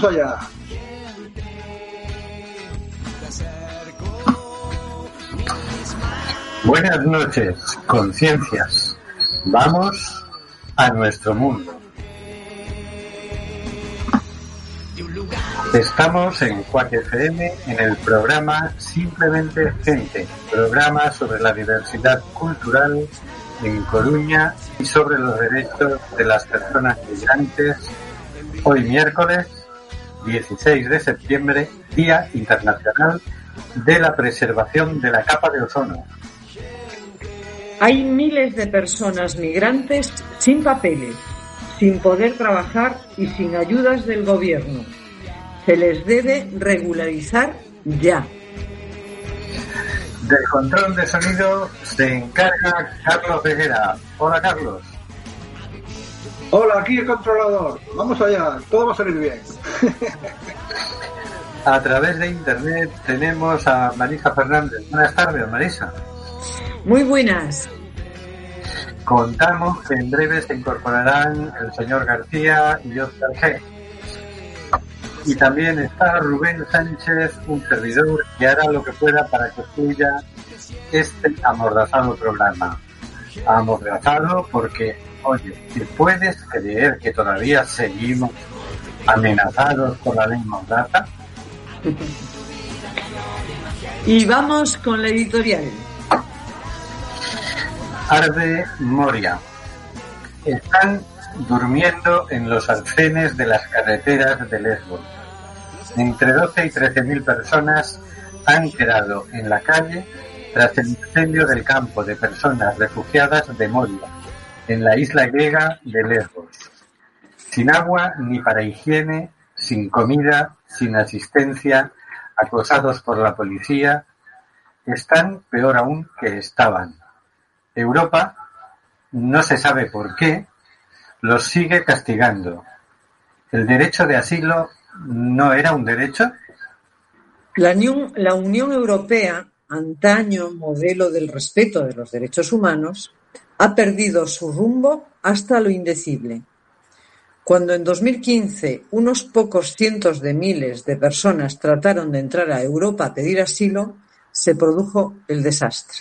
Vamos allá. Buenas noches, conciencias. Vamos a nuestro mundo. Estamos en Cuac FM en el programa Simplemente Gente, programa sobre la diversidad cultural en Coruña y sobre los derechos de las personas migrantes. Hoy miércoles 16 de septiembre, Día Internacional de la Preservación de la Capa de Ozono. Hay miles de personas migrantes sin papeles, sin poder trabajar y sin ayudas del gobierno. Se les debe regularizar ya. Del control de sonido se encarga Carlos Veguera. Hola Carlos. Hola, aquí el controlador. Vamos allá, todo va a salir bien. A través de internet tenemos a Marisa Fernández. Buenas tardes, Marisa. Muy buenas. Contamos que en breve se incorporarán el señor García y Oscar G. Y también está Rubén Sánchez, un servidor que hará lo que pueda para que fluya este amordazado programa. Amordazado porque, oye, si puedes creer que todavía seguimos amenazados por la ley Mordaza, Y vamos con la editorial. Arde Moria. Están durmiendo en los alcenes de las carreteras de Lesbos. Entre 12 y 13 mil personas han quedado en la calle tras el incendio del campo de personas refugiadas de Moria, en la isla griega de Lesbos. Sin agua ni para higiene, sin comida, sin asistencia, acosados por la policía, están peor aún que estaban. Europa, no se sabe por qué, los sigue castigando. ¿El derecho de asilo no era un derecho? La Unión, la Unión Europea, antaño modelo del respeto de los derechos humanos, ha perdido su rumbo hasta lo indecible. Cuando en 2015 unos pocos cientos de miles de personas trataron de entrar a Europa a pedir asilo, se produjo el desastre.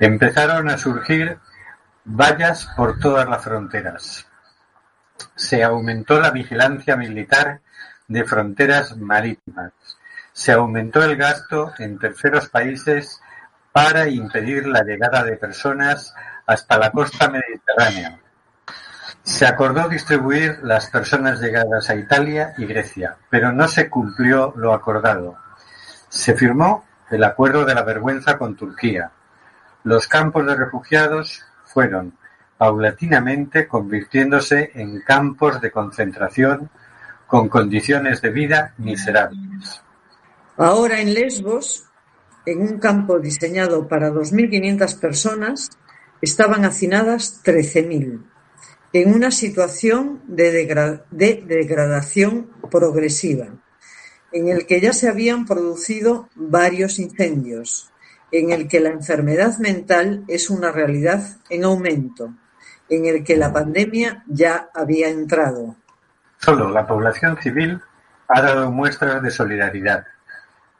Empezaron a surgir vallas por todas las fronteras. Se aumentó la vigilancia militar de fronteras marítimas. Se aumentó el gasto en terceros países para impedir la llegada de personas hasta la costa mediterránea. Se acordó distribuir las personas llegadas a Italia y Grecia, pero no se cumplió lo acordado. Se firmó el acuerdo de la vergüenza con Turquía. Los campos de refugiados fueron paulatinamente convirtiéndose en campos de concentración con condiciones de vida miserables. Ahora en Lesbos, en un campo diseñado para 2.500 personas, estaban hacinadas 13.000, en una situación de, de degradación progresiva, en el que ya se habían producido varios incendios, en el que la enfermedad mental es una realidad en aumento, en el que la pandemia ya había entrado. Solo la población civil ha dado muestras de solidaridad.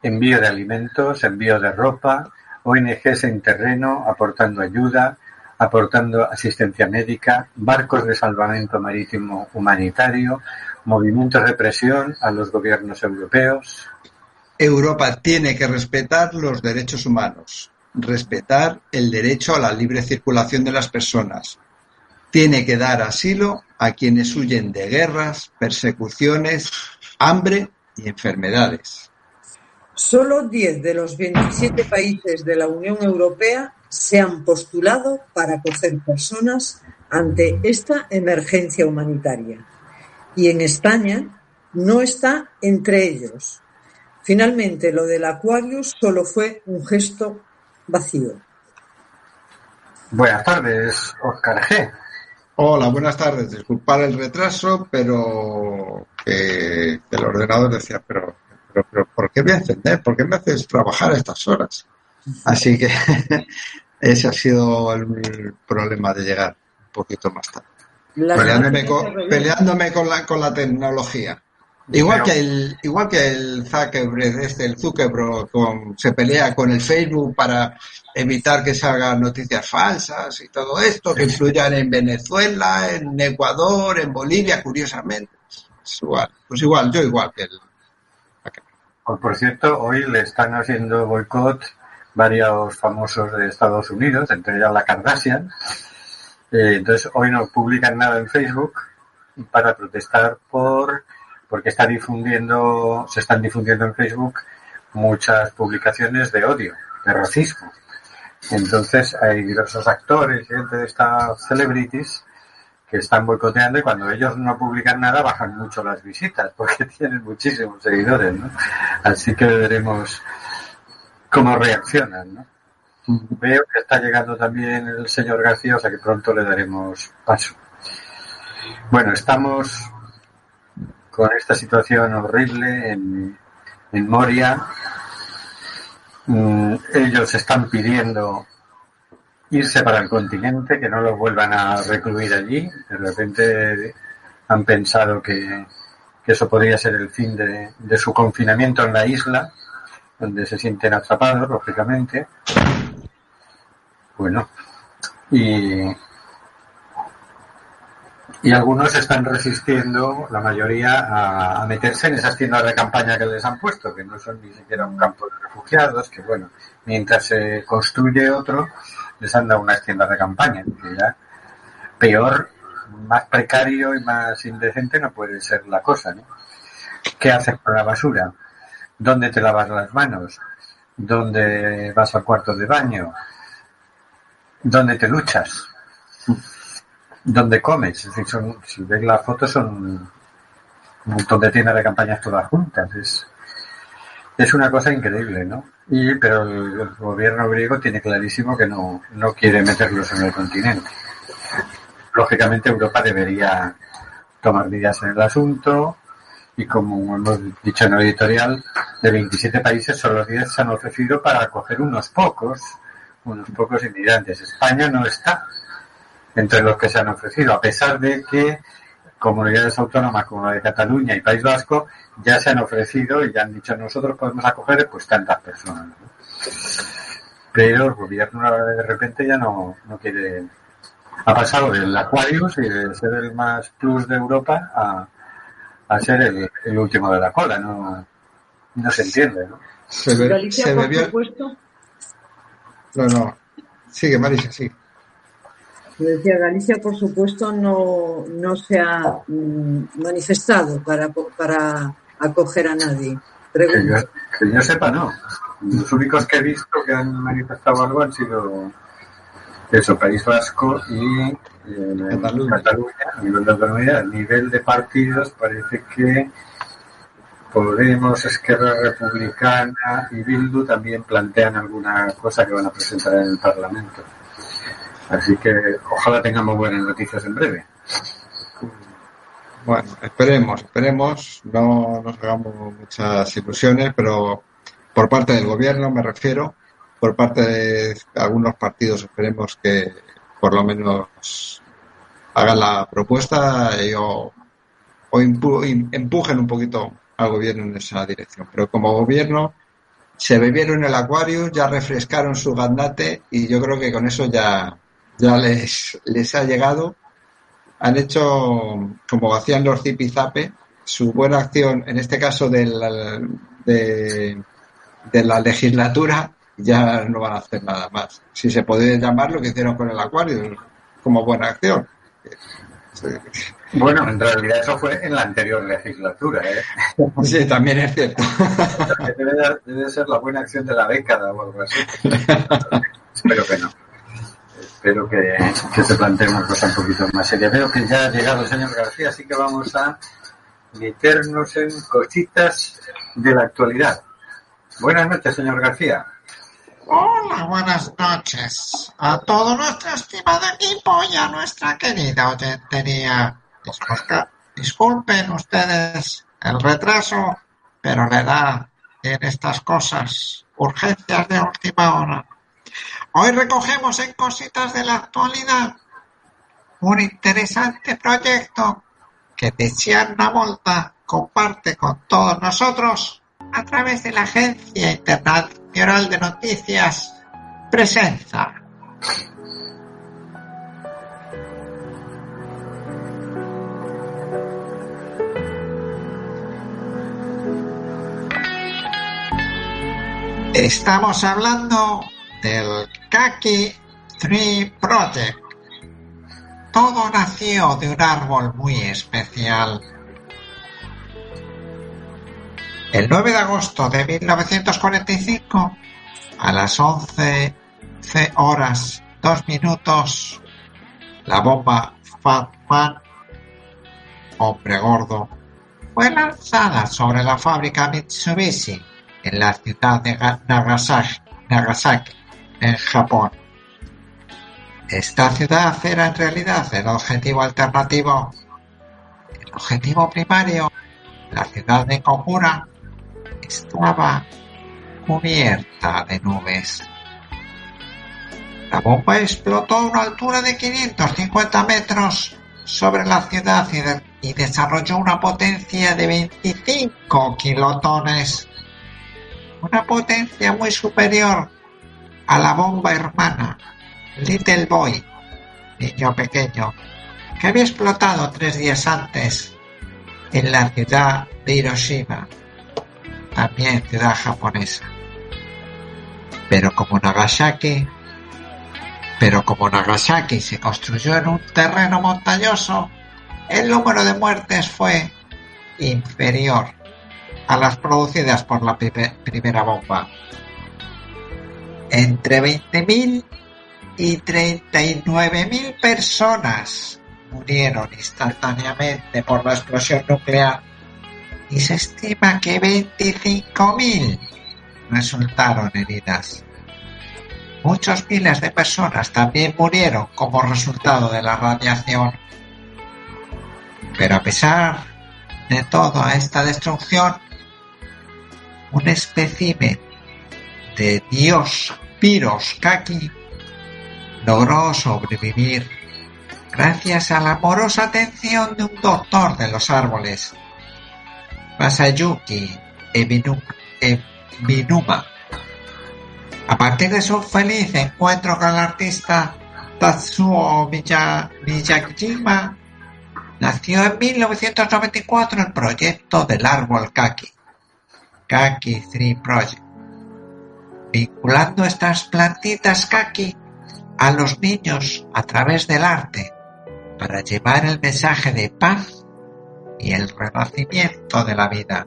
Envío de alimentos, envío de ropa, ONGs en terreno aportando ayuda, aportando asistencia médica, barcos de salvamento marítimo humanitario, movimientos de presión a los gobiernos europeos. Europa tiene que respetar los derechos humanos, respetar el derecho a la libre circulación de las personas. Tiene que dar asilo a quienes huyen de guerras, persecuciones, hambre y enfermedades. Solo 10 de los 27 países de la Unión Europea se han postulado para acoger personas ante esta emergencia humanitaria. Y en España no está entre ellos. Finalmente, lo del Aquarius solo fue un gesto vacío. Buenas tardes, Oscar G. Hola, buenas tardes. Disculpar el retraso, pero que el ordenador decía, pero, pero, pero ¿por qué me encender? ¿Por qué me haces trabajar a estas horas? Así que ese ha sido el problema de llegar un poquito más tarde. Peleándome con, peleándome con la, con la tecnología. Igual que el, igual que el Zuckerberg, este, el Zuckerberg con, se pelea con el Facebook para evitar que salgan noticias falsas y todo esto, que influyan en Venezuela, en Ecuador, en Bolivia, curiosamente. Es igual, pues igual, yo igual que el. Pues, por cierto, hoy le están haciendo boicot varios famosos de Estados Unidos, entre ellas la Kardashian. Eh, entonces, hoy no publican nada en Facebook para protestar por porque está difundiendo, se están difundiendo en Facebook muchas publicaciones de odio, de racismo. Entonces hay diversos actores, gente de estas celebrities que están boicoteando y cuando ellos no publican nada bajan mucho las visitas porque tienen muchísimos seguidores, ¿no? Así que veremos cómo reaccionan, ¿no? Veo que está llegando también el señor García, o sea que pronto le daremos paso. Bueno, estamos con esta situación horrible en, en Moria. Mm, ellos están pidiendo irse para el continente, que no los vuelvan a recluir allí. De repente han pensado que, que eso podría ser el fin de, de, su confinamiento en la isla, donde se sienten atrapados, lógicamente. Bueno, y, y algunos están resistiendo, la mayoría, a, meterse en esas tiendas de campaña que les han puesto, que no son ni siquiera un campo de refugiados, que bueno, mientras se construye otro, les han dado unas tiendas de campaña, que ya peor, más precario y más indecente no puede ser la cosa, ¿no? ¿Qué haces con la basura? ¿Dónde te lavas las manos? ¿Dónde vas al cuarto de baño? ¿Dónde te luchas? Donde comes. Son, si ves las fotos son un montón de tiendas de campañas todas juntas. Es, es una cosa increíble, ¿no? Y, pero el, el gobierno griego tiene clarísimo que no, no quiere meterlos en el continente. Lógicamente Europa debería tomar medidas en el asunto y como hemos dicho en el editorial, de 27 países solo 10 se han ofrecido para acoger unos pocos, unos pocos inmigrantes. España no está entre los que se han ofrecido, a pesar de que comunidades autónomas como la de Cataluña y País Vasco ya se han ofrecido y ya han dicho nosotros podemos acoger pues tantas personas. ¿no? Pero el gobierno de repente ya no, no quiere... Ha pasado del Aquarius y de ser el más plus de Europa a, a ser el, el, último de la cola. No, no se entiende. ¿no? Se, ve, Galicia, se por bebió... supuesto, No, no. Sigue, Marisa, sigue. Decía, Galicia, por supuesto, no, no se ha mm, manifestado para, para acoger a nadie. Que yo, que yo sepa, no. Los únicos que he visto que han manifestado algo han sido eso, País Vasco y eh, Cataluña. Cataluña. A nivel de autonomía, a nivel de partidos parece que Podemos, Esquerra Republicana y Bildu también plantean alguna cosa que van a presentar en el Parlamento. Así que ojalá tengamos buenas noticias en breve. Bueno, esperemos, esperemos, no nos hagamos muchas ilusiones, pero por parte del gobierno me refiero, por parte de algunos partidos esperemos que por lo menos hagan la propuesta y o, empujen un poquito al gobierno en esa dirección. Pero como gobierno se bebieron el acuario, ya refrescaron su gandate y yo creo que con eso ya, ya les, les ha llegado han hecho, como hacían los zipizape, su buena acción, en este caso de la, de, de la legislatura, ya no van a hacer nada más. Si se puede llamar lo que hicieron con el acuario, como buena acción. Bueno, en realidad eso fue en la anterior legislatura. ¿eh? Sí, también es cierto. Debe, debe ser la buena acción de la década o algo así. Espero que no. Espero que, que se plantee una cosa un poquito más seria. Veo que ya ha llegado el señor García, así que vamos a meternos en cositas de la actualidad. Buenas noches, señor García. Hola, buenas noches a todo nuestro estimado equipo y a nuestra querida oyentería. Disculpa- Disculpen ustedes el retraso, pero le da en estas cosas urgencias de última hora. Hoy recogemos en cositas de la actualidad un interesante proyecto que Tiziana Volta comparte con todos nosotros a través de la Agencia Internacional de Noticias Presenza. Estamos hablando del Kaki 3 Project. Todo nació de un árbol muy especial. El 9 de agosto de 1945, a las 11 horas 2 minutos, la bomba Fatman, hombre gordo, fue lanzada sobre la fábrica Mitsubishi en la ciudad de Nagasaki en Japón. Esta ciudad era en realidad el objetivo alternativo. El objetivo primario, la ciudad de Komura, estaba cubierta de nubes. La bomba explotó a una altura de 550 metros sobre la ciudad y, desarrolló una potencia de 25 kilotones, una potencia muy superior a la bomba hermana Little Boy, niño pequeño, que había explotado tres días antes en la ciudad de Hiroshima, también ciudad japonesa. Pero como Nagasaki pero como Nagasaki se construyó en un terreno montañoso, el número de muertes fue inferior a las producidas por la primera bomba. Entre 20.000 y 39.000 personas murieron instantáneamente por la explosión nuclear y se estima que 25.000 resultaron heridas. Muchos miles de personas también murieron como resultado de la radiación. Pero a pesar de toda esta destrucción, un espécimen de Dios Piros Kaki logró sobrevivir gracias a la amorosa atención de un doctor de los árboles, Masayuki Ebinuma. A partir de su feliz encuentro con el artista Tatsuo Miyajima, nació en 1994 el proyecto del árbol Kaki, Kaki 3 Project, vinculando estas plantitas Kaki a los niños a través del arte para llevar el mensaje de paz y el renacimiento de la vida.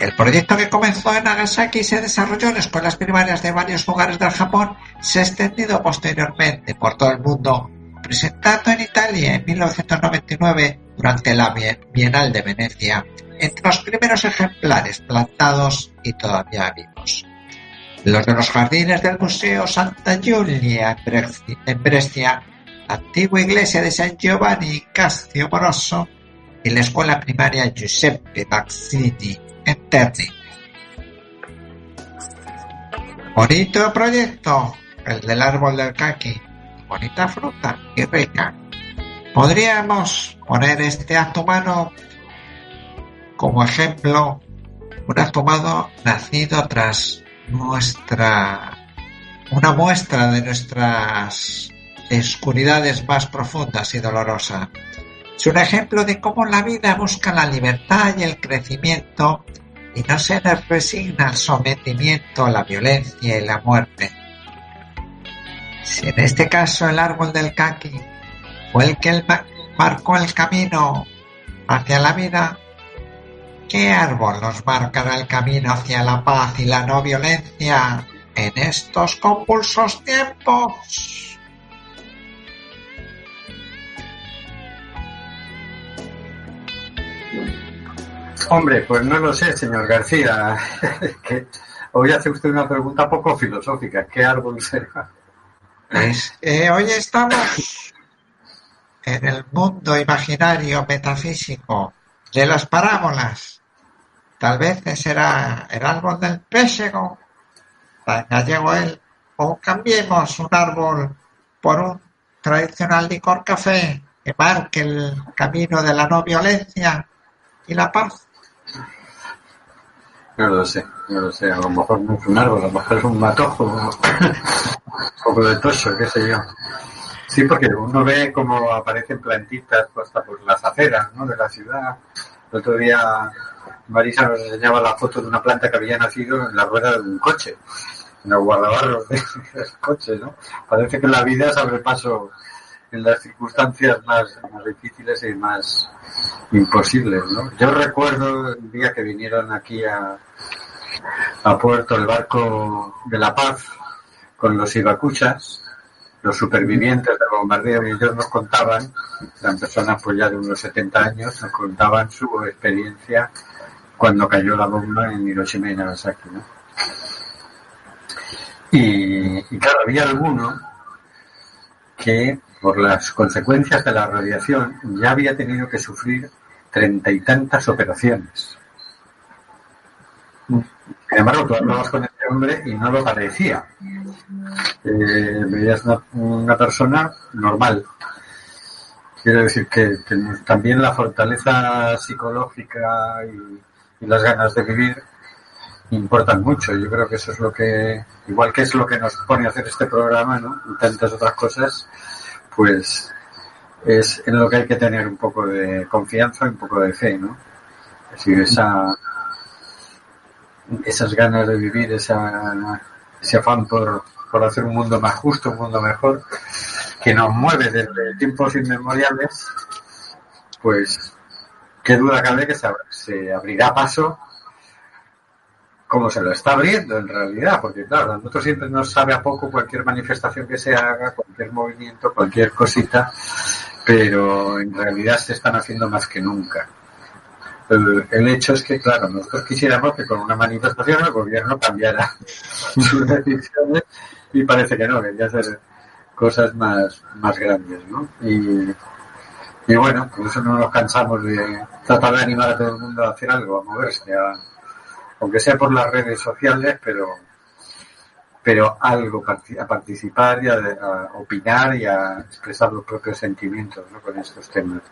El proyecto que comenzó en Nagasaki y se desarrolló en escuelas primarias de varios lugares del Japón se ha extendido posteriormente por todo el mundo, presentando en Italia en 1999 durante la Bienal de Venecia, entre los primeros ejemplares plantados y todavía vivos. Los de los jardines del Museo Santa Giulia en Brescia, antigua iglesia de San Giovanni Castio Moroso y la escuela primaria Giuseppe Mazzini Bonito proyecto, el del árbol del kaki. Bonita fruta y rica. Podríamos poner este acto humano como ejemplo, un acto humano nacido tras nuestra una muestra de nuestras oscuridades más profundas y dolorosas. Es un ejemplo de cómo la vida busca la libertad y el crecimiento y no se resigna al sometimiento, la violencia y la muerte. Si en este caso el árbol del kaki fue el que marcó el camino hacia la vida, ¿qué árbol nos marcará el camino hacia la paz y la no violencia en estos convulsos tiempos? Hombre, pues no lo sé, señor García. hoy hace usted una pregunta poco filosófica. ¿Qué árbol será? Pues, eh, hoy estamos en el mundo imaginario metafísico de las parábolas. Tal vez será el árbol del péssego, gallego o cambiemos un árbol por un tradicional licor café que marque el camino de la no violencia y la paz. No lo sé, no lo sé. A lo mejor no es un árbol, a lo mejor es un matojo, un poco de tocho, qué sé yo. Sí, porque uno ve cómo aparecen plantitas hasta por las aceras ¿no? de la ciudad. El otro día Marisa nos enseñaba la foto de una planta que había nacido en la rueda de un coche, en los guardabarros del coche, ¿no? Parece que la vida se abre paso en las circunstancias más, difíciles y más imposibles, ¿no? Yo recuerdo el día que vinieron aquí a, a Puerto el barco de la paz con los ibacuchas, los supervivientes del bombardeo, y ellos nos contaban, eran personas pues ya de unos 70 años, nos contaban su experiencia cuando cayó la bomba en Hiroshima y Nagasaki, ¿no? Y, y claro, había alguno que por las consecuencias de la radiación ya había tenido que sufrir treinta y tantas operaciones. Sin embargo, tú hablabas con este hombre y no lo parecía. Eh, una, una persona normal. Quiero decir que, que también la fortaleza psicológica y, y las ganas de vivir importan mucho. Yo creo que eso es lo que, igual que es lo que nos pone a hacer este programa, ¿no? Y tantas otras cosas, pues es en lo que hay que tener un poco de confianza y un poco de fe, ¿no? Es decir, esa, esas ganas de vivir, esa, ese afán por, por hacer un mundo más justo, un mundo mejor, que nos mueve desde tiempos inmemoriales, pues qué duda cabe que se, se abrirá paso como se lo está abriendo en realidad, porque claro, a nosotros siempre nos sabe a poco cualquier manifestación que se haga, cualquier movimiento, cualquier cosita, pero en realidad se están haciendo más que nunca. El, hecho es que, claro, nosotros quisiéramos que con una manifestación el gobierno cambiara sus decisiones y parece que no, que hacer cosas más, más grandes, ¿no? Y, y bueno, por eso no nos cansamos de tratar de animar a todo el mundo a hacer algo, a moverse, aunque sea por las redes sociales, pero pero algo a participar y a, opinar y a expresar los propios sentimientos con estos temas.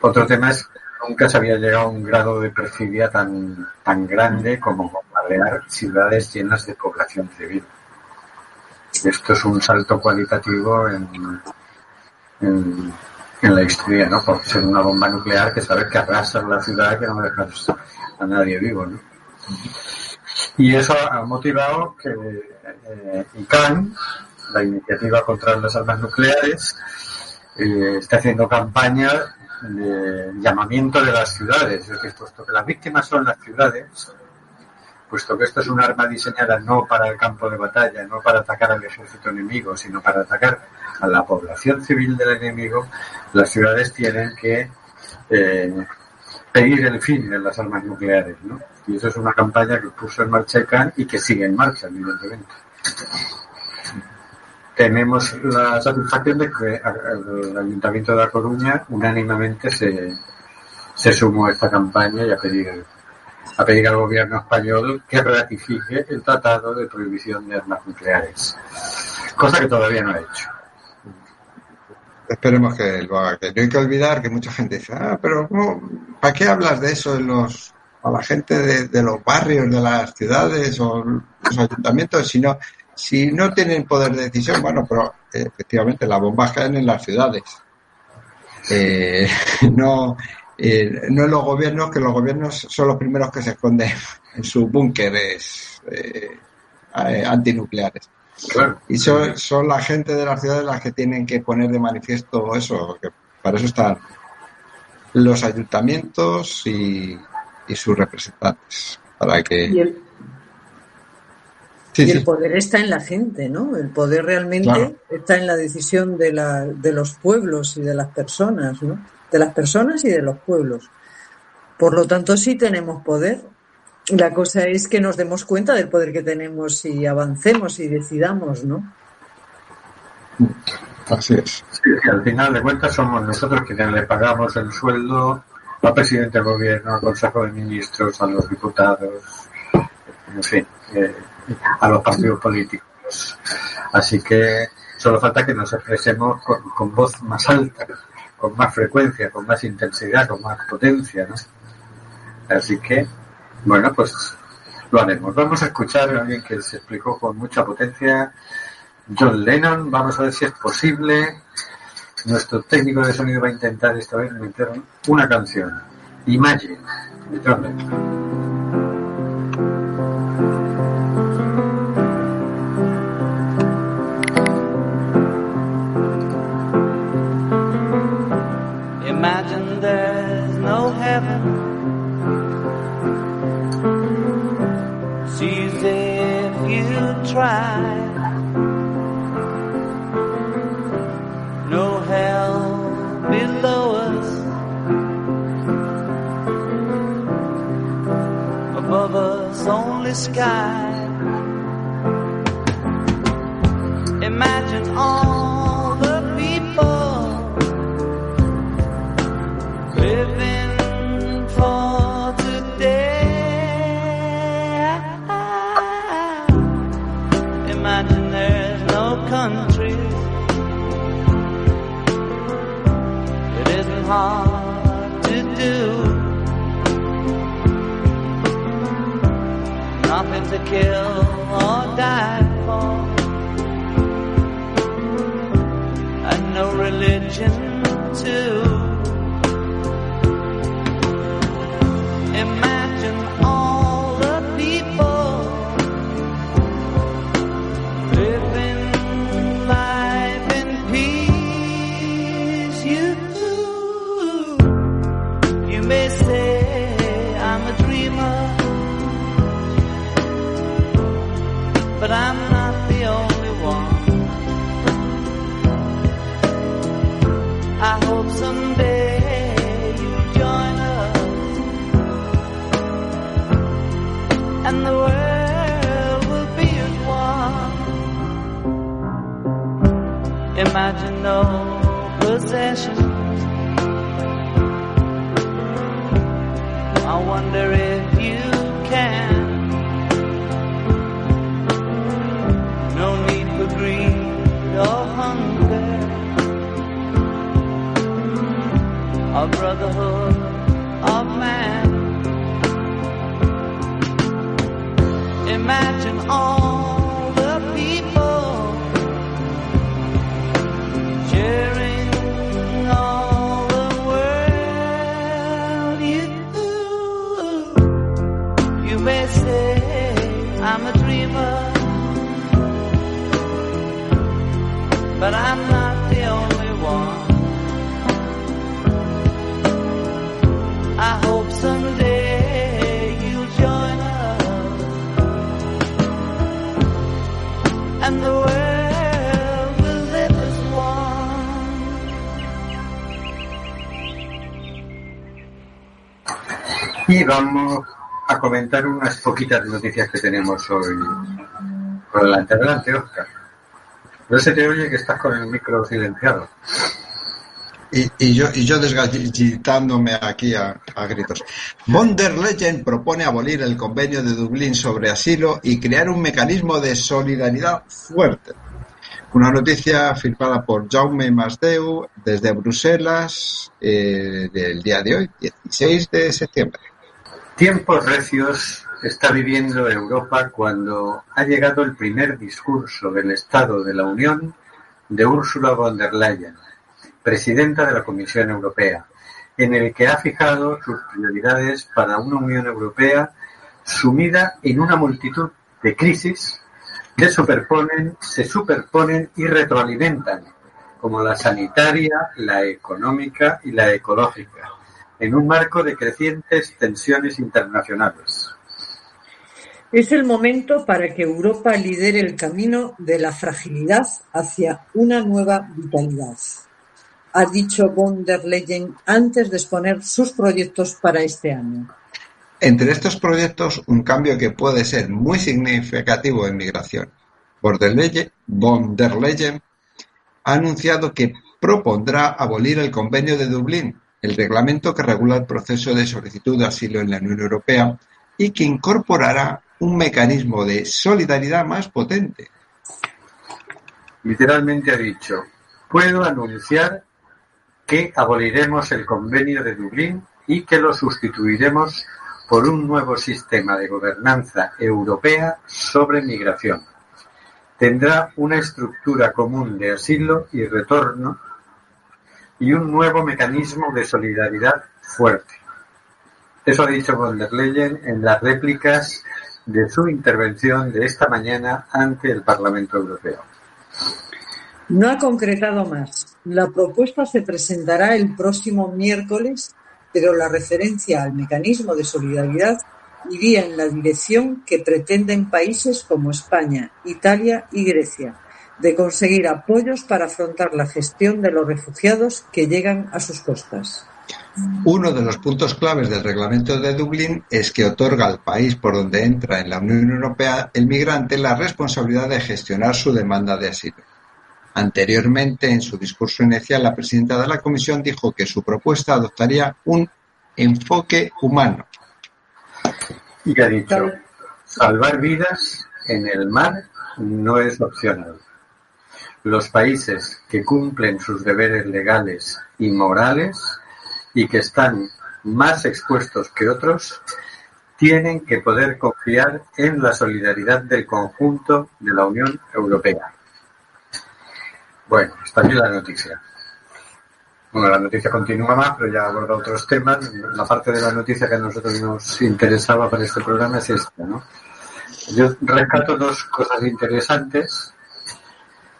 Otro tema es que nunca se había llegado a un grado de perfidia tan, tan grande como bombardear ciudades llenas de población civil. Esto es un salto cualitativo en, en, la historia, ¿no? Por ser una bomba nuclear que sabes que arrasa la ciudad que no dejas a nadie vivo, ¿no? Y eso ha motivado que eh, ICANN, la iniciativa contra las armas nucleares, eh, está haciendo campaña de llamamiento de las ciudades. Es decir, puesto que las víctimas son las ciudades, puesto que esto es un arma diseñada no para el campo de batalla, no para atacar al ejército enemigo, sino para atacar a la población civil del enemigo, las ciudades tienen que eh, pedir el fin de las armas nucleares, ¿no? Y eso es una campaña que puso en marcha ICANN y que sigue en marcha, evidentemente. Tenemos la satisfacción de que el Ayuntamiento de La Coruña unánimemente se, se sumó a esta campaña y a pedir, a pedir al gobierno español que ratifique el Tratado de Prohibición de Armas Nucleares, cosa que todavía no ha hecho. Esperemos que lo haga. Que no hay que olvidar que mucha gente dice, ah, pero ¿cómo- ¿para qué hablas de eso en los, a la gente de, de los barrios, de las ciudades o los ayuntamientos? Si no, si no tienen poder de decisión, bueno, pero eh, efectivamente las bombas caen en las ciudades. Eh, no, eh, no en los gobiernos, que los gobiernos son los primeros que se esconden en sus búnkeres eh, eh, antinucleares. Claro. Y son, son la gente de las ciudades las que tienen que poner de manifiesto eso, que para eso están los ayuntamientos y, y sus representantes. Para Y que. el, Sí, y el sí, poder está en la gente, ¿no? El poder realmente Claro. está en la decisión de, la, de los pueblos y de las personas, ¿no? De las personas y de los pueblos. Por lo tanto, sí tenemos poder. La cosa es que nos demos cuenta del poder que tenemos y avancemos y decidamos, ¿no? así es. Sí, que al final de cuentas somos nosotros quienes le pagamos el sueldo al presidente del gobierno, al consejo de ministros, a los diputados, en fin, eh, a los partidos políticos. Así que Solo falta que nos expresemos con, con voz más alta, con más frecuencia, con más intensidad, con más potencia, ¿no? Así que, bueno, pues lo haremos. Vamos a escuchar a alguien que se explicó con mucha potencia, John Lennon. Vamos a ver si es posible. Nuestro técnico de sonido va a intentar esta vez meter una canción. Imagine, Imagine there's no heaven. See if you try. No hell below us. Above us only sky. Imagine all no possessions. I wonder if you can. No need for greed or hunger. A brotherhood vamos a comentar unas poquitas noticias que tenemos hoy. Por delante, adelante, Oscar. No se te oye que estás con el micro silenciado. Y, yo, y yo desgallitándome aquí a, a gritos. Von der Leyen propone abolir el convenio de Dublín sobre asilo y crear un mecanismo de solidaridad fuerte. Una noticia firmada por Jaume Masdeu desde Bruselas eh, del día de hoy, 16 de septiembre. Tiempos recios está viviendo Europa cuando ha llegado el primer discurso del Estado de la Unión de Ursula von der Leyen, presidenta de la Comisión Europea, en el que ha fijado sus prioridades para una Unión Europea sumida en una multitud de crisis que superponen, se superponen y retroalimentan, como la sanitaria, la económica y la ecológica, en un marco de crecientes tensiones internacionales. Es el momento para que Europa lidere el camino de la fragilidad hacia una nueva vitalidad, ha dicho von der Leyen antes de exponer sus proyectos para este año. Entre estos proyectos, un cambio que puede ser muy significativo en migración. Von der Leyen, von der Leyen ha anunciado que propondrá abolir el Convenio de Dublín, el reglamento que regula el proceso de solicitud de asilo en la Unión Europea y que incorporará un mecanismo de solidaridad más potente. Literalmente ha dicho, puedo anunciar que aboliremos el convenio de Dublín y que lo sustituiremos por un nuevo sistema de gobernanza europea sobre migración. Tendrá una estructura común de asilo y retorno y un nuevo mecanismo de solidaridad fuerte. Eso ha dicho von der Leyen en las réplicas de su intervención de esta mañana ante el Parlamento Europeo. No ha concretado más. La propuesta se presentará el próximo miércoles, pero la referencia al mecanismo de solidaridad iría en la dirección que pretenden países como España, Italia y Grecia, de conseguir apoyos para afrontar la gestión de los refugiados que llegan a sus costas. Uno de los puntos claves del Reglamento de Dublín es que otorga al país por donde entra en la Unión Europea el migrante la responsabilidad de gestionar su demanda de asilo. Anteriormente, en su discurso inicial, la presidenta de la Comisión dijo que su propuesta adoptaría un enfoque humano. Y ha dicho, salvar vidas en el mar no es opcional. Los países que cumplen sus deberes legales y morales y que están más expuestos que otros tienen que poder confiar en la solidaridad del conjunto de la Unión Europea. Bueno, está aquí la noticia. Bueno, la noticia continúa más, pero ya aborda otros temas. La parte de la noticia que a nosotros nos interesaba para este programa es esta, ¿no? Yo rescato dos cosas interesantes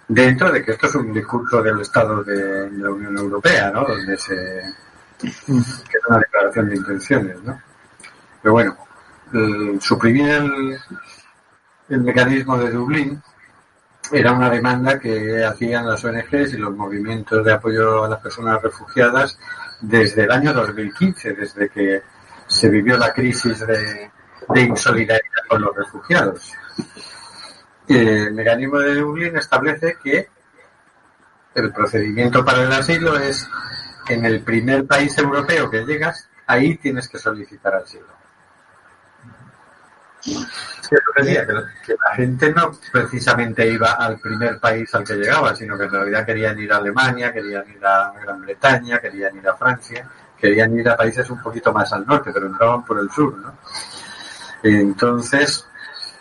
dentro de que esto es un discurso del Estado de la Unión Europea, ¿no? Donde se que es una declaración de intenciones, ¿no? Pero bueno, el- suprimir el, el mecanismo de Dublín era una demanda que hacían las ONGs y los movimientos de apoyo a las personas refugiadas desde el año 2015, desde que se vivió la crisis de, de insolidaridad con los refugiados. El mecanismo de Dublín establece que el procedimiento para el asilo es en el primer país europeo que llegas, ahí tienes que solicitar asilo. Sí, eso decía, que, que la gente no precisamente iba al primer país al que llegaba, sino que en realidad querían ir a Alemania, querían ir a Gran Bretaña, querían ir a Francia, querían ir a países un poquito más al norte, pero entraban por el sur, ¿no? Entonces,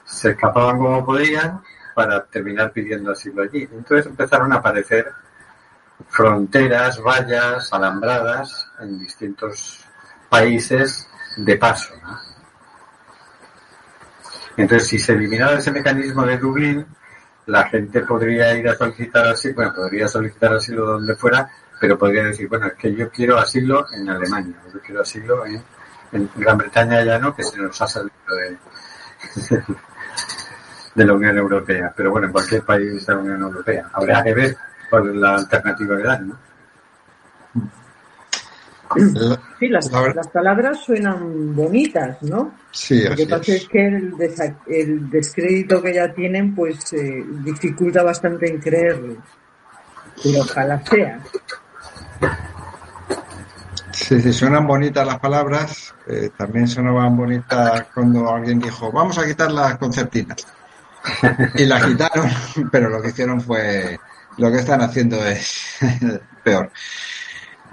se escapaban como podían para terminar pidiendo asilo allí. Entonces empezaron a aparecer fronteras, vallas, alambradas en distintos países de paso. ¿no? Entonces, si se eliminara ese mecanismo de Dublín, la gente podría ir a solicitar asilo, bueno, podría solicitar asilo donde fuera, pero podría decir, bueno, es que yo quiero asilo en Alemania, yo quiero asilo en, en Gran Bretaña ya no, que se nos ha salido de, de la Unión Europea, pero bueno, en cualquier país de la Unión Europea. Habría que ver cuál es la alternativa que dan, ¿no? Sí, las, La ver- las palabras suenan bonitas, ¿no? Sí, Lo que así pasa es. es que el descrédito que ya tienen, pues eh, dificulta bastante en creerlo. Pero ojalá sea. Sí, sí, suenan bonitas las palabras. eh, también sonaban bonitas cuando alguien dijo, vamos a quitar las concertinas. Y las quitaron, pero lo que hicieron fue, lo que están haciendo es peor.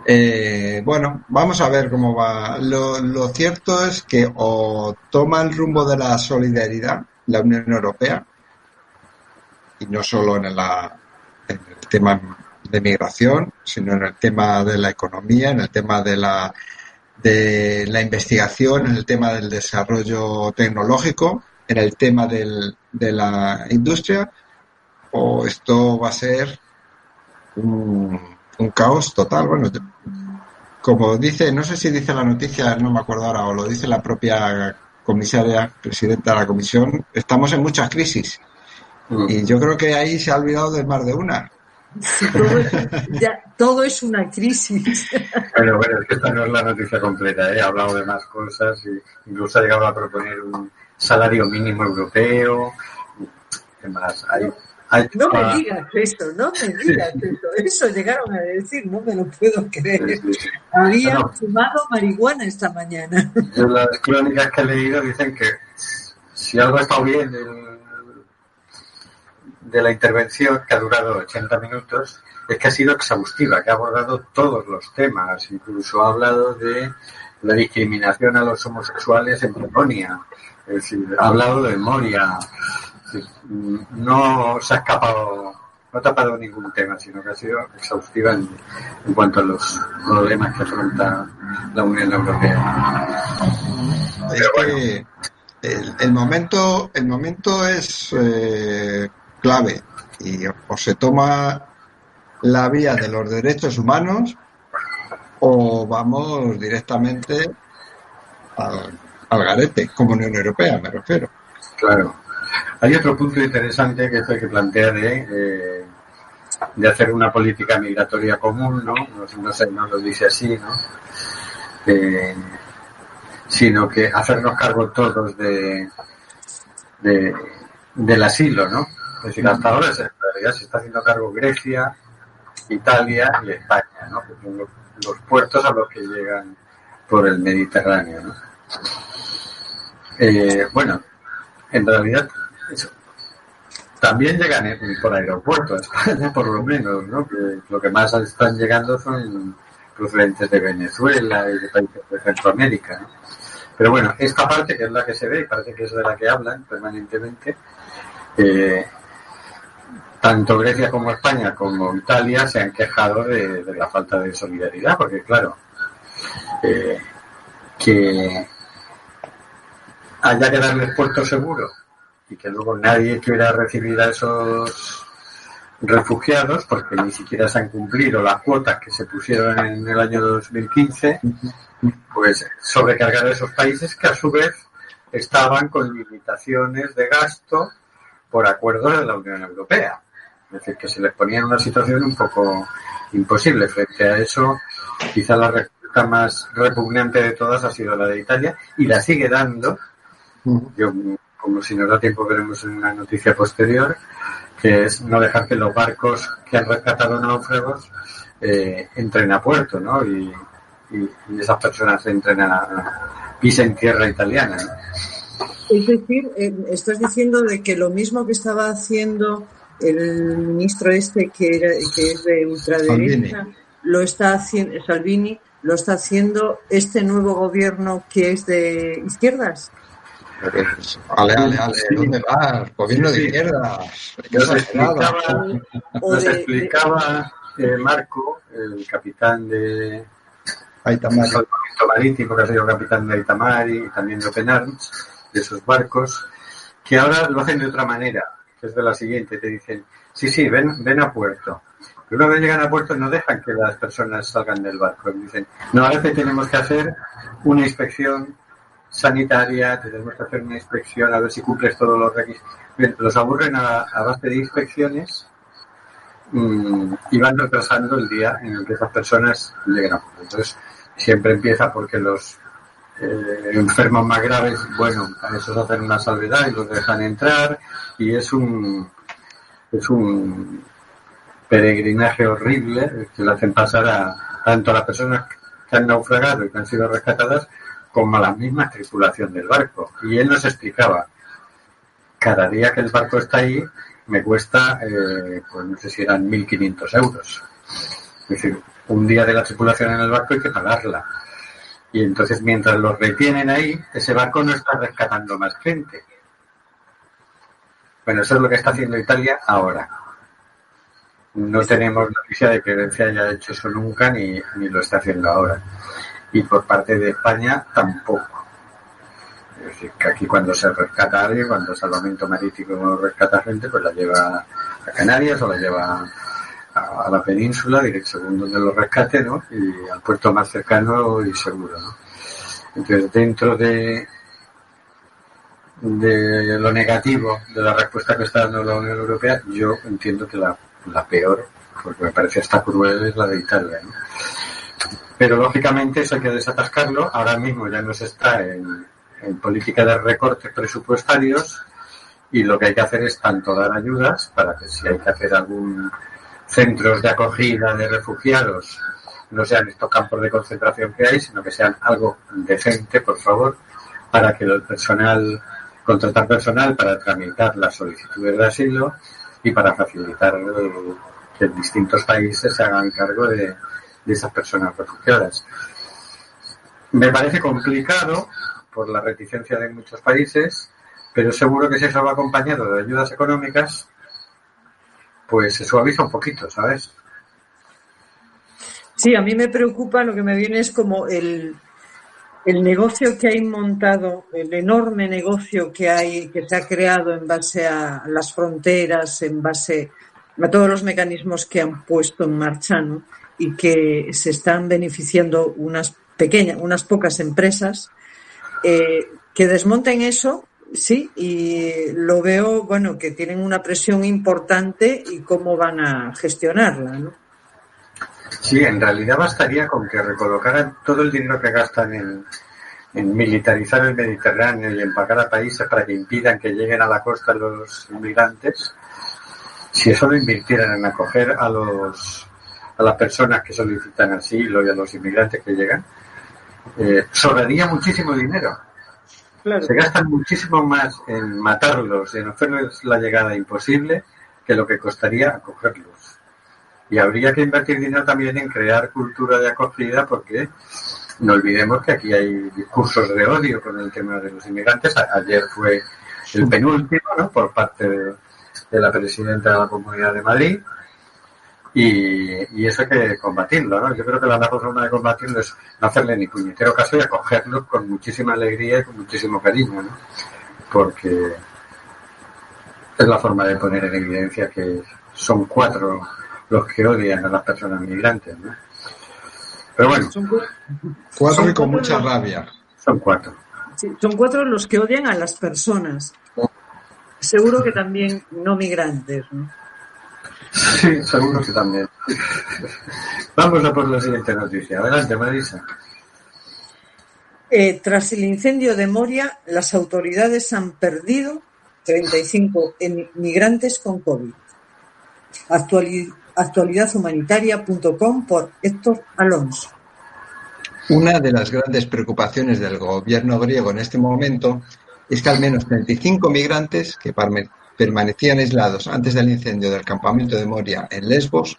Eh, bueno, vamos a ver cómo va. Lo, lo cierto es que o toma el rumbo de la solidaridad la Unión Europea, y no solo en, la, en el tema de migración, sino en el tema de la economía, en el tema de la, de la investigación, en el tema del desarrollo tecnológico, en el tema del, de la industria, o esto va a ser un, un caos total. Bueno, como dice, no sé si dice la noticia, no me acuerdo ahora, o lo dice la propia comisaria, presidenta de la comisión, estamos en muchas crisis. Y yo creo que ahí se ha olvidado de más de una. Sí, todo, es, ya, todo es una crisis. Pero bueno, es que esta no es la noticia completa, ¿eh? ha hablado de más cosas y incluso ha llegado a proponer un salario mínimo europeo. ¿Qué más? Hay, hay No me digas eso, no me digas eso. Eso llegaron a decir, no me lo puedo creer. sí, No. fumado marihuana esta mañana. Yo las crónicas que he leído dicen que si algo ha estado bien del, de la intervención, que ha durado 80 minutos, es que ha sido exhaustiva, que ha abordado todos los temas, incluso ha hablado de la discriminación a los homosexuales en Polonia, es decir, ha hablado de Moria, decir, no se ha escapado, no ha tapado ningún tema, sino que ha sido exhaustiva en, en cuanto a los problemas que afronta la Unión Europea. Es que el, el momento, el momento es eh, clave y o se toma la vía de los derechos humanos o vamos directamente al, al garete, como Unión Europea, me refiero. Claro. Hay otro punto interesante que es el que plantea de, eh, de hacer una política migratoria común, ¿no? No, no sé, no lo dice así, ¿no? Eh, sino que hacernos cargo todos de, de- del asilo, ¿no? Es decir, hasta ahora se, en se está haciendo cargo Grecia, Italia y España, ¿no? Los, los puertos a los que llegan por el Mediterráneo, ¿no? Eh, bueno, en realidad eso, también llegan por aeropuerto a España, por lo menos, ¿no? Que lo que más están llegando son procedentes de Venezuela y de países de Centroamérica. Pero bueno, esta parte que es la que se ve y parece que es de la que hablan permanentemente, eh, tanto Grecia como España como Italia se han quejado de, de la falta de solidaridad, porque claro, eh, que haya que darles puerto seguro y que luego nadie quiera recibir a esos refugiados porque ni siquiera se han cumplido las cuotas que se pusieron en el año 2015, pues sobrecargar a esos países que a su vez estaban con limitaciones de gasto por acuerdos de la Unión Europea. Es decir, que se les ponía en una situación un poco imposible. Frente a eso, quizá la respuesta más repugnante de todas ha sido la de Italia y la sigue dando. Yo, como si nos da tiempo, veremos en una noticia posterior, que es no dejar que los barcos que han rescatado náufragos eh, entren a puerto, ¿no? Y, y- y esas personas entren a, a pisen tierra italiana, ¿no? Es decir, eh, estás diciendo de que lo mismo que estaba haciendo el ministro este que era que es de ultraderecha Salvini. lo está haciendo Salvini lo está haciendo este nuevo gobierno que es de izquierdas. Ale, ale, ale, Sí. ¿dónde vas? Gobierno de Sí. izquierdas. Qué Nos explicaba, nos de- explicaba eh, Marco, el capitán de Ahí está Mario. Salvamento Marítimo, que ha sido capitán de Itamari y también de Open Arms, de esos barcos, que ahora lo hacen de otra manera, que es de la siguiente, te dicen, sí, sí, ven, ven a puerto. Pero una vez llegan a puerto no dejan que las personas salgan del barco. Dicen, no, ahora te tenemos que hacer una inspección sanitaria, tenemos que hacer una inspección a ver si cumples todos los requisitos. Los aburren a, base de inspecciones mm, y van retrasando el día en el que esas personas puerto. Entonces, siempre empieza porque los eh, enfermos más graves, bueno, a esos hacen una salvedad y los dejan entrar y es un es un peregrinaje horrible que le hacen pasar a tanto a las personas que han naufragado y que han sido rescatadas como la misma tripulación del barco. Y él nos explicaba, cada día que el barco está ahí me cuesta, eh, pues no sé si eran 1.500 euros. Es decir, un día de la tripulación en el barco hay que pagarla. Y entonces mientras los retienen ahí, ese barco no está rescatando más gente. Bueno, eso es lo que está haciendo Italia ahora. No tenemos noticia de que Grecia haya hecho eso nunca ni, ni lo está haciendo ahora. Y por parte de España tampoco. Es decir, que aquí cuando se rescata a alguien, cuando Salvamento Marítimo rescata gente, pues la lleva a Canarias o la lleva a, la península, según donde lo rescate, ¿no? Y al puerto más cercano y seguro, ¿no? Entonces, dentro de, de lo negativo de la respuesta que está dando la Unión Europea, yo entiendo que la, la peor, porque me parece hasta cruel, es la de Italia, ¿no? Pero lógicamente eso hay que desatascarlo. Ahora mismo ya no se está en, en política de recortes presupuestarios y lo que hay que hacer es tanto dar ayudas para que si hay que hacer algún centros de acogida de refugiados no sean estos campos de concentración que hay, sino que sean algo decente, por favor, para que el personal, contratar personal para tramitar las solicitudes de asilo y para facilitar eh, que distintos países se hagan cargo de, de esas personas refugiadas. Me parece complicado por la reticencia de muchos países, pero seguro que si eso va acompañado de ayudas económicas, pues se suaviza un poquito, ¿sabes? Sí, a mí me preocupa, lo que me viene es como el, el negocio que hay montado, el enorme negocio que hay, que se ha creado en base a las fronteras, en base a todos los mecanismos que han puesto en marcha, ¿no? Y que se están beneficiando unas pequeñas, unas pocas empresas, eh, que desmonten eso, sí, y lo veo, bueno, que tienen una presión importante y cómo van a gestionarla, ¿no? Sí, en realidad bastaría con que recolocaran todo el dinero que gastan en, en militarizar el Mediterráneo y empacar a países para que impidan que lleguen a la costa los inmigrantes. Si eso lo invirtieran en acoger a los a las personas que solicitan asilo y a los inmigrantes que llegan, eh, sobraría muchísimo dinero. Claro. Se gastan muchísimo más en matarlos, en hacerles la llegada imposible, que lo que costaría acogerlos. Y habría que invertir dinero también en crear cultura de acogida, porque no olvidemos que aquí hay discursos de odio con el tema de los inmigrantes. Ayer fue el penúltimo, ¿no? Por parte de, de la presidenta de la Comunidad de Madrid. Y, y eso hay que combatirlo, ¿no? Yo creo que la mejor forma de combatirlo es no hacerle ni puñetero caso y acogerlos con muchísima alegría y con muchísimo cariño, ¿no? Porque es la forma de poner en evidencia que son cuatro los que odian a las personas migrantes, ¿no? Pero bueno, Son, cu- Cuatro Son y con mucha los- rabia. son cuatro. sí, son cuatro los que odian a las personas. Seguro que también no migrantes, ¿no? Sí, seguro que también. Vamos a por la siguiente noticia. Adelante, Marisa. Eh, tras el incendio de Moria, las autoridades han perdido 35 em- migrantes con COVID. Actuali- actualidadhumanitaria.com por Héctor Alonso. Una de las grandes preocupaciones del gobierno griego en este momento es que al menos 35 migrantes que permanecían aislados antes del incendio del campamento de Moria en Lesbos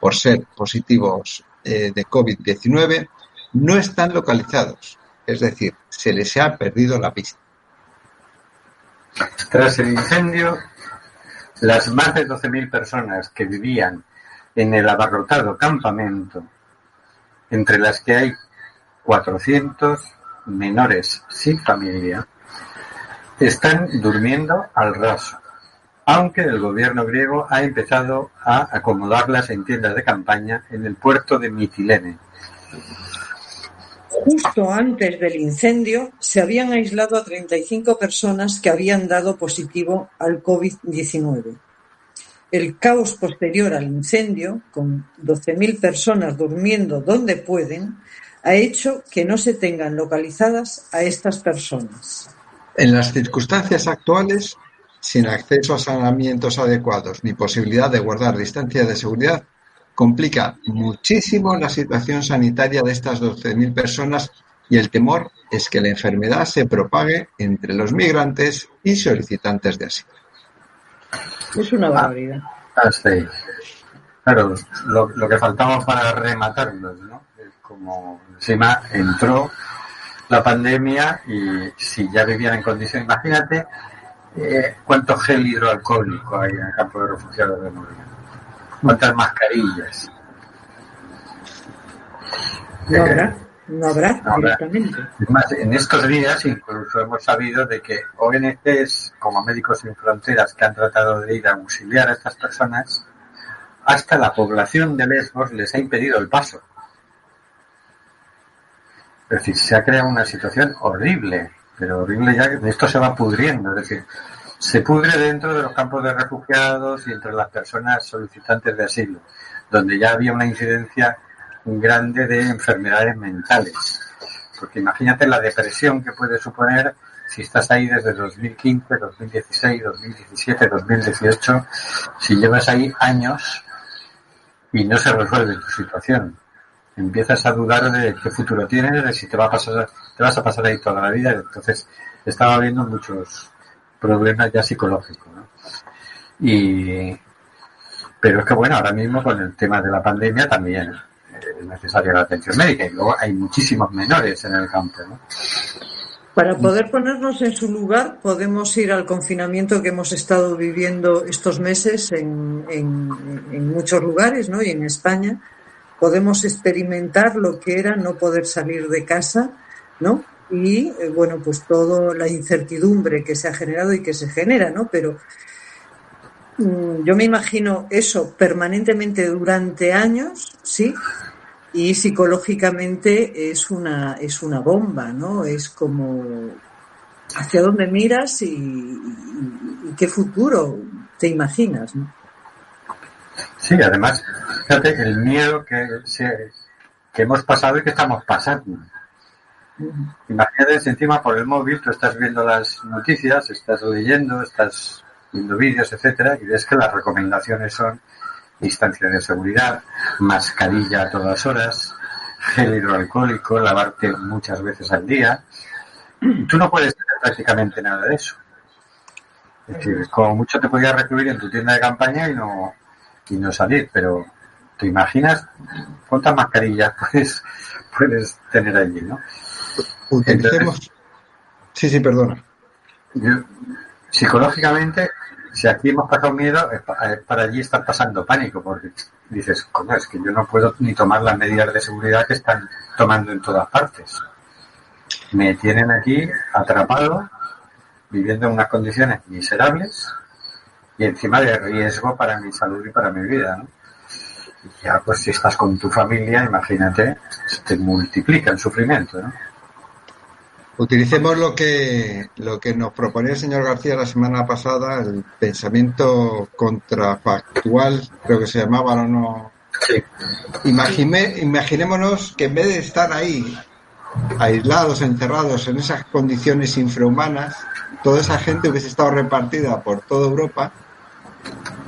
por ser positivos eh, de COVID-19 no están localizados. Es decir, se les ha perdido la pista. Tras el incendio, las más de 12.000 personas que vivían en el abarrotado campamento, entre las que hay 400 menores sin familia, están durmiendo al raso, aunque el gobierno griego ha empezado a acomodarlas en tiendas de campaña en el puerto de Mitilene. Justo antes del incendio, se habían aislado a 35 personas que habían dado positivo al COVID-19. El caos posterior al incendio, con 12.000 personas durmiendo donde pueden, ha hecho que no se tengan localizadas a estas personas. En las circunstancias actuales, sin acceso a saneamientos adecuados ni posibilidad de guardar distancia de seguridad, complica muchísimo la situación sanitaria de estas 12.000 personas y el temor es que la enfermedad se propague entre los migrantes y solicitantes de asilo. Es una barbaridad. Hasta ahí. Claro, lo, lo que faltaba para rematarlos, ¿no? Es Como encima entró la pandemia y si ya vivían en condiciones, imagínate eh, cuánto gel hidroalcohólico hay en el campo de refugiados de Moria, cuántas mascarillas. No habrá, no habrá No habrá. directamente. Es más, en estos días incluso hemos sabido de que ONGs como Médicos Sin Fronteras que han tratado de ir a auxiliar a estas personas, hasta la población de Lesbos les ha impedido el paso. Es decir, se ha creado una situación horrible, pero horrible ya que esto se va pudriendo, es decir, se pudre dentro de los campos de refugiados y entre las personas solicitantes de asilo, donde ya había una incidencia grande de enfermedades mentales. Porque imagínate la depresión que puede suponer si estás ahí desde 2015, 2016, 2017, 2018, si llevas ahí años y no se resuelve tu situación. Empiezas a dudar de qué futuro tienes, de si te, va a pasar, te vas a pasar ahí toda la vida. Entonces, estaba habiendo muchos problemas ya psicológicos. ¿no? Y, Pero es que bueno, ahora mismo con el tema de la pandemia también eh, es necesaria la atención médica y luego hay muchísimos menores en el campo. ¿no? Para poder ponernos en su lugar, podemos ir al confinamiento que hemos estado viviendo estos meses en, en- en muchos lugares, ¿no? Y en España podemos experimentar lo que era no poder salir de casa, ¿no? Y eh, bueno, pues toda la incertidumbre que se ha generado y que se genera, ¿no? Pero mm, yo me imagino eso permanentemente durante años, ¿sí? y psicológicamente es una es una bomba, ¿no? Es como hacia dónde miras y, qué futuro te imaginas, ¿no? Sí, además, fíjate el miedo que, que hemos pasado y que estamos pasando. Imagínate encima por el móvil tú estás viendo las noticias, estás leyendo, estás viendo vídeos, etcétera, y ves que las recomendaciones son distancia de seguridad, mascarilla a todas horas, gel hidroalcohólico, lavarte muchas veces al día. Tú no puedes hacer prácticamente nada de eso. Es decir, como mucho te podías recluir en tu tienda de campaña y no, y no salir, pero ¿te imaginas cuántas mascarillas puedes, puedes tener allí, no? Utilicemos. Sí, sí, perdona. Yo- psicológicamente, si aquí hemos pasado miedo, es pa- es para allí estar pasando pánico, porque dices, coño, es que yo no puedo ni tomar las medidas de seguridad que están tomando en todas partes. Me tienen aquí atrapado, viviendo en unas condiciones miserables y encima de riesgo para mi salud y para mi vida, ¿no? Y ya, pues si estás con tu familia, imagínate, se te multiplica el sufrimiento, ¿no? Utilicemos lo que, lo que nos proponía el señor García la semana pasada, el pensamiento contrafactual, creo que se llamaba, ¿no? no Sí. Imagine- imaginémonos que en vez de estar ahí, aislados, encerrados en esas condiciones infrahumanas, toda esa gente hubiese estado repartida por toda Europa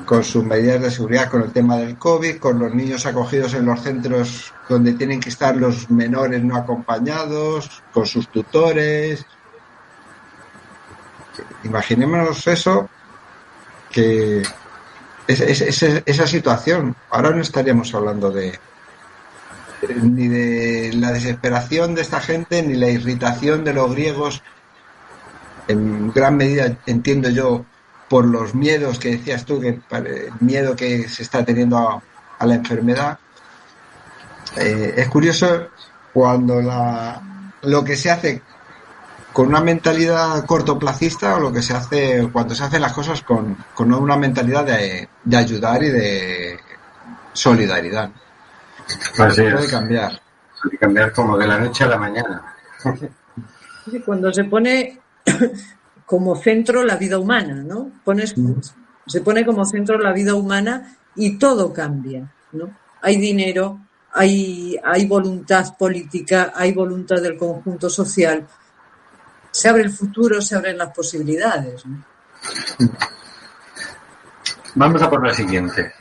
con sus medidas de seguridad, con el tema del COVID, con los niños acogidos en los centros donde tienen que estar los menores no acompañados, con sus tutores. Imaginémonos eso, que es- es- es- esa situación. Ahora no estaríamos hablando de ni de la desesperación de esta gente, ni la irritación de los griegos. En gran medida, entiendo yo, por los miedos que decías tú, que el miedo que se está teniendo a, a la enfermedad. Eh, es curioso cuando la, lo que se hace con una mentalidad cortoplacista o lo que se hace cuando se hacen las cosas con, con una mentalidad de, de ayudar y de solidaridad. Así Puede es. cambiar. Puede cambiar como de la noche a la mañana. Cuando se pone como centro la vida humana, ¿no? Pones, se pone como centro la vida humana y todo cambia, ¿no? Hay dinero, hay, hay voluntad política, hay voluntad del conjunto social. Se abre el futuro, se abren las posibilidades. ¿no? Vamos a por la siguiente.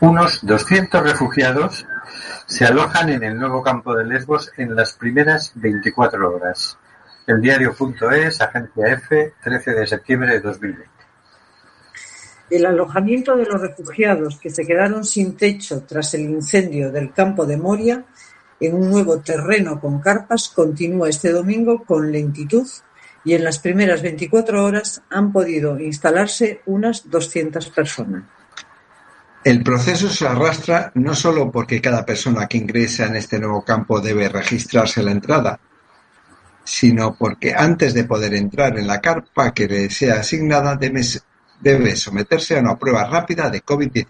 Unos 200 refugiados se alojan en el nuevo campo de Lesbos en las primeras 24 horas. El diario.es, agencia F, 13 de septiembre de 2020. El alojamiento de los refugiados que se quedaron sin techo tras el incendio del campo de Moria en un nuevo terreno con carpas continúa este domingo con lentitud y en las primeras 24 horas han podido instalarse unas 200 personas. El proceso se arrastra no solo porque cada persona que ingresa en este nuevo campo debe registrarse la entrada, sino porque antes de poder entrar en la carpa que le sea asignada debe, someterse a una prueba rápida de COVID-19.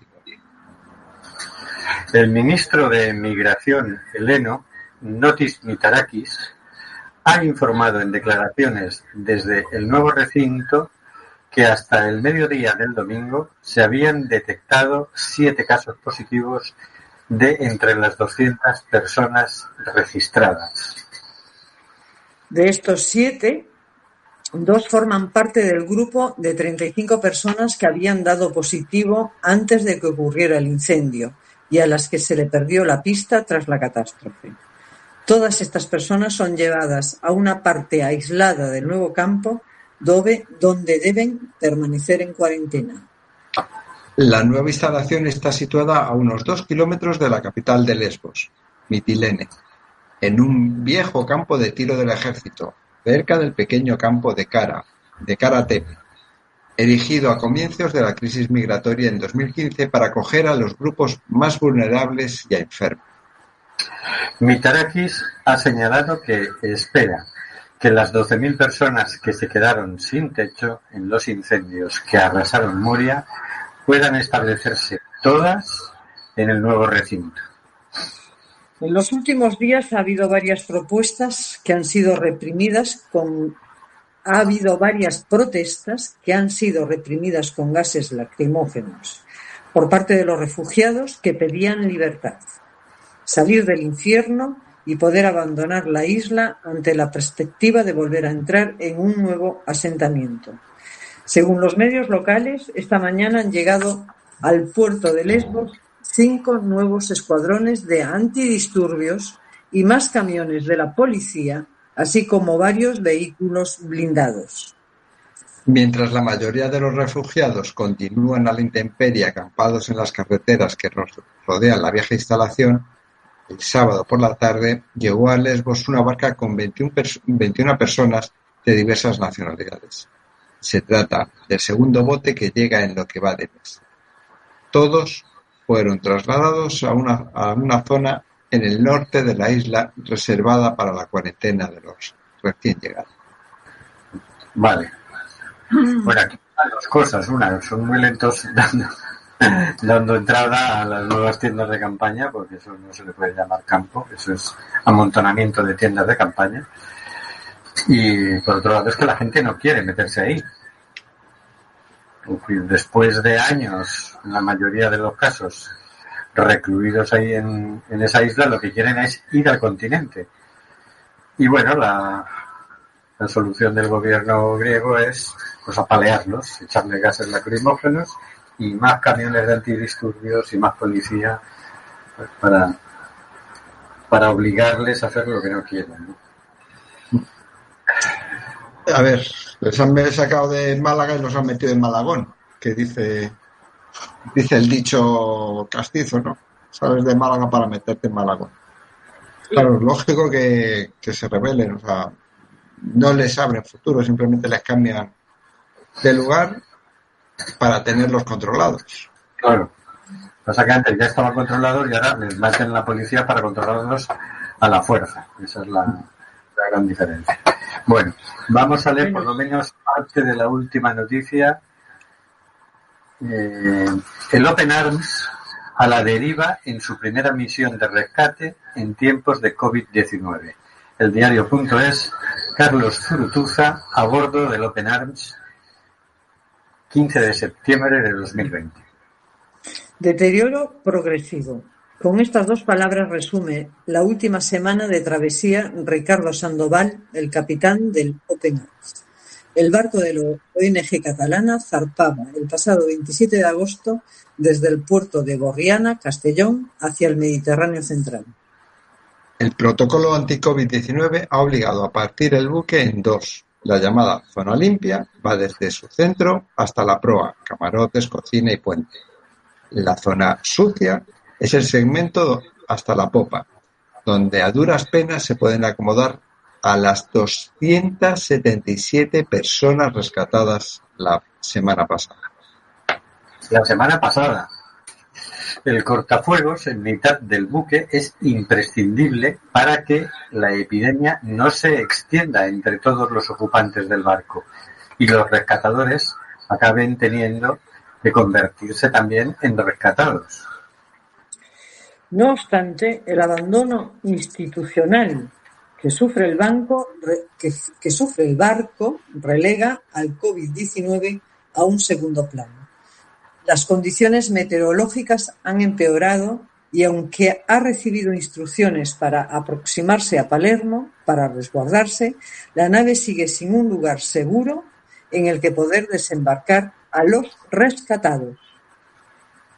El ministro de Migración, Heleno, Notis Mitarakis, ha informado en declaraciones desde el nuevo recinto que hasta el mediodía del domingo se habían detectado siete casos positivos de entre las 200 personas registradas. De estos siete, dos forman parte del grupo de 35 personas que habían dado positivo antes de que ocurriera el incendio y a las que se le perdió la pista tras la catástrofe. Todas estas personas son llevadas a una parte aislada del nuevo campo donde deben permanecer en cuarentena. La nueva instalación está situada a unos dos kilómetros de la capital de Lesbos, Mitilene, en un viejo campo de tiro del ejército, cerca del pequeño campo de Kara, de Kara Tepe, erigido a comienzos de la crisis migratoria en 2015 para acoger a los grupos más vulnerables y a enfermos. Mitarakis ha señalado que espera que las 12.000 personas que se quedaron sin techo en los incendios que arrasaron Moria puedan establecerse todas en el nuevo recinto. En los últimos días ha habido varias propuestas que han sido reprimidas con ha habido varias protestas que han sido reprimidas con gases lacrimógenos por parte de los refugiados que pedían libertad, salir del infierno y poder abandonar la isla ante la perspectiva de volver a entrar en un nuevo asentamiento. Según los medios locales, esta mañana han llegado al puerto de Lesbos cinco nuevos escuadrones de antidisturbios y más camiones de la policía, así como varios vehículos blindados. Mientras la mayoría de los refugiados continúan a la intemperie acampados en las carreteras que ro- rodean la vieja instalación, el sábado por la tarde llegó a Lesbos una barca con 21, pers- 21 personas de diversas nacionalidades. Se trata del segundo bote que llega en lo que va de mes. Todos fueron trasladados a una, a una zona en el norte de la isla reservada para la cuarentena de los recién llegados. Vale. Bueno, aquí hay dos cosas. Una, son muy lentos dando, dando entrada a las nuevas tiendas de campaña, porque eso no se le puede llamar campo, eso es amontonamiento de tiendas de campaña. Y por otro lado es que la gente no quiere meterse ahí. Después de años, en la mayoría de los casos, recluidos ahí en, en esa isla, lo que quieren es ir al continente. Y bueno, la, la solución del gobierno griego es pues apalearlos, echarle gases lacrimógenos y más camiones de antidisturbios y más policía pues, para, para obligarles a hacer lo que no quieren. ¿no? A ver, les han sacado de Málaga y los han metido en Malagón, que dice, dice el dicho castizo, ¿no? Sales de Málaga para meterte en Malagón. Claro, es lógico que, que se rebelen, o sea, no les abren futuro, simplemente les cambian de lugar para tenerlos controlados. Claro. Pasa que antes ya estaban controlados y ahora les meten la policía para controlarlos a la fuerza. Esa es la, la gran diferencia. Bueno, vamos a leer por lo menos parte de la última noticia. Eh, el Open Arms a la deriva en su primera misión de rescate en tiempos de COVID-19. El diario.es, Carlos Zurutuza, a bordo del Open Arms, 15 de septiembre de 2020. Deterioro progresivo. Con estas dos palabras resume la última semana de travesía Ricardo Sandoval, el capitán del Open Arms. El barco de la ONG catalana zarpaba el pasado 27 de agosto desde el puerto de Borriana, Castellón, hacia el Mediterráneo central. El protocolo anti-COVID-19 ha obligado a partir el buque en dos. La llamada zona limpia va desde su centro hasta la proa, camarotes, cocina y puente. La zona sucia es el segmento hasta la popa, donde a duras penas se pueden acomodar a las 277 personas rescatadas la semana pasada. La semana pasada, el cortafuegos en mitad del buque es imprescindible para que la epidemia no se extienda entre todos los ocupantes del barco y los rescatadores acaben teniendo que convertirse también en rescatados. No obstante, el abandono institucional que sufre el banco, que, que sufre el barco relega al COVID-19 a un segundo plano. Las condiciones meteorológicas han empeorado y aunque ha recibido instrucciones para aproximarse a Palermo para resguardarse, la nave sigue sin un lugar seguro en el que poder desembarcar a los rescatados.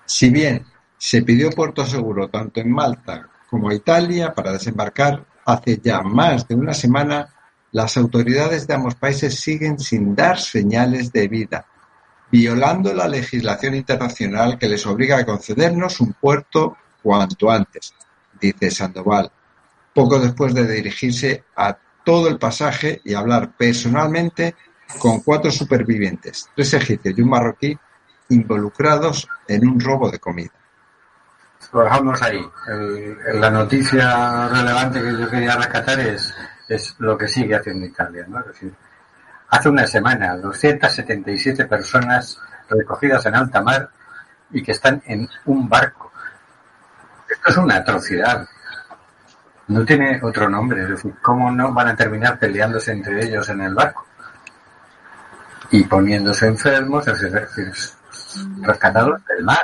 Si bien se pidió puerto seguro tanto en Malta como Italia para desembarcar, hace ya más de una semana Las autoridades de ambos países siguen sin dar señales de vida, violando la legislación internacional que les obliga a concedernos un puerto cuanto antes, dice Sandoval, poco después de dirigirse a todo el pasaje y hablar personalmente con cuatro supervivientes, tres egipcios y un marroquí, involucrados en un robo de comida. Lo dejamos ahí. El- la noticia relevante que yo quería rescatar es, es lo que sigue haciendo Italia. ¿no? Es decir, hace una semana, 277 personas recogidas en alta mar y que están en un barco. Esto es una atrocidad. No tiene otro nombre. Es decir, ¿cómo no van a terminar peleándose entre ellos en el barco? Y poniéndose enfermos, es decir, rescatados del mar.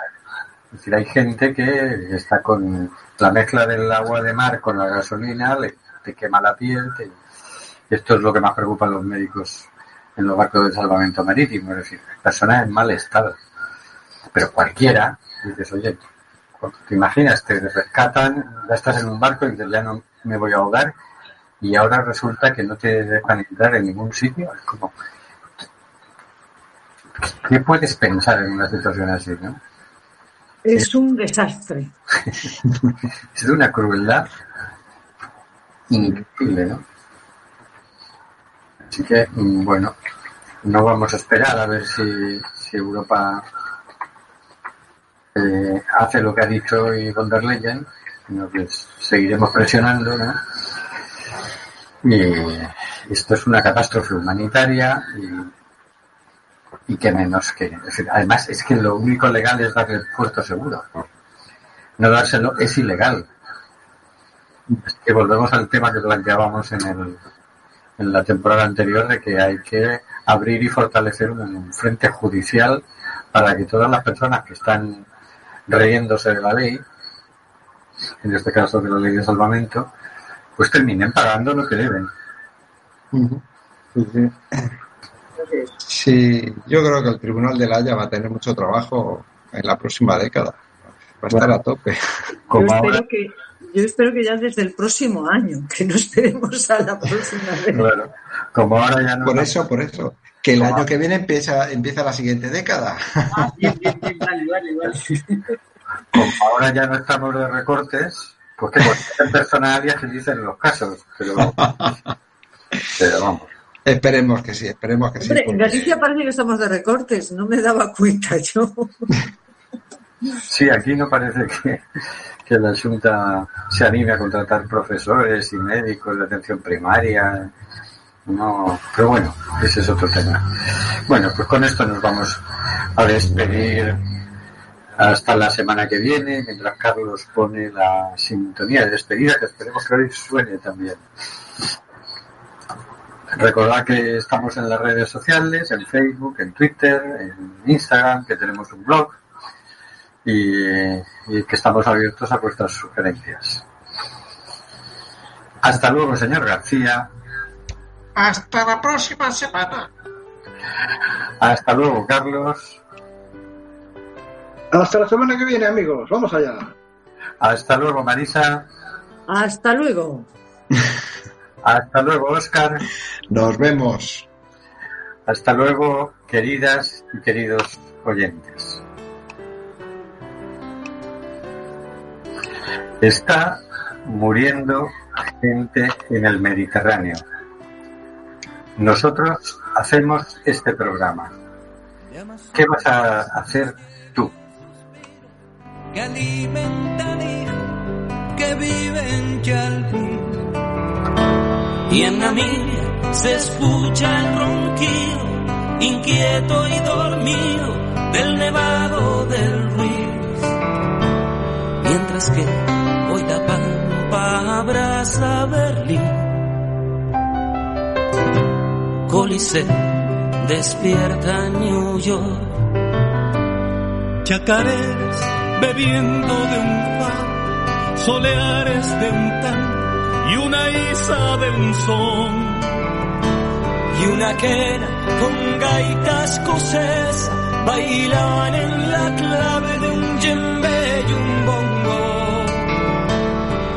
Es decir, hay gente que está con la mezcla del agua de mar con la gasolina, le, te quema la piel. te- Esto es lo que más preocupa a los médicos en los barcos de salvamento marítimo, es decir, personas en mal estado. Pero cualquiera, dices, oye, te imaginas, te rescatan, ya estás en un barco y dices, ya no me voy a ahogar y ahora resulta que no te dejan entrar en ningún sitio. Es como, ¿qué puedes pensar en una situación así, no? Es un desastre. Es de una crueldad increíble, ¿no? Así que, bueno, no vamos a esperar a ver si, si Europa eh, hace lo que ha dicho hoy von der Leyen, sino que seguiremos presionando, ¿no? Y esto es una catástrofe humanitaria y, y que menos que... además, es que lo único legal es darle el puerto seguro. No dárselo es ilegal. Es que volvemos al tema que planteábamos en, el, en la temporada anterior de que hay que abrir y fortalecer un frente judicial para que todas las personas que están reyéndose de la ley, en este caso de la ley de salvamento, pues terminen pagando lo que deben. Sí, yo creo que el Tribunal de la Haya va a tener mucho trabajo en la próxima década. Va a estar a tope. Yo Como ahora, espero, que, yo espero que ya desde el próximo año, que no esperemos a la próxima vez. claro, como ahora ya no Por eso, por eso. Que el año que viene empieza, empieza la siguiente década. Ah, bien, bien, bien, vale, vale, vale. como ahora ya no estamos de recortes, pues que cualquier personal ya se dicen los casos, pero, pero vamos. Esperemos que sí, esperemos que sí. En Galicia parece que estamos de recortes, no me daba cuenta yo. Sí, aquí no parece que, que la Junta se anime a contratar profesores y médicos de atención primaria. No, pero bueno, ese es otro tema. Bueno, pues con esto nos vamos a despedir hasta la semana que viene, mientras Carlos pone la sintonía de despedida, que esperemos que hoy suene también. Recordad que estamos en las redes sociales, en Facebook, en Twitter, en Instagram, que tenemos un blog y, y que estamos abiertos a vuestras sugerencias. Hasta luego, señor García. Hasta la próxima semana. Hasta luego, Carlos. Hasta la semana que viene, amigos. Vamos allá. Hasta luego, Marisa. Hasta luego. Hasta luego, Oscar. Nos vemos. Hasta luego, queridas y queridos oyentes. Está muriendo gente en el Mediterráneo. Nosotros hacemos este programa. ¿Qué vas a hacer tú? que alimentan hijos que viven. Y en mía se escucha el ronquido, inquieto y dormido, del nevado del Ruiz. Mientras que la pampa abraza Berlín. Coliseo despierta New York. Chacareras bebiendo de un far, soleares de un tan y una isa de un son. y una quena con gaitas escocesa bailaban en la clave de un djembe y un bongo.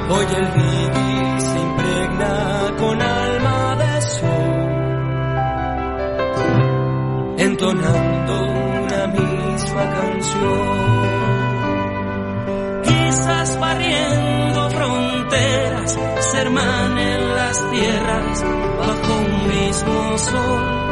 Hoy el vivir se impregna con alma de sol, entonando una misma canción. Quizás barriendo fronteras se hermanen las tierras bajo un mismo sol.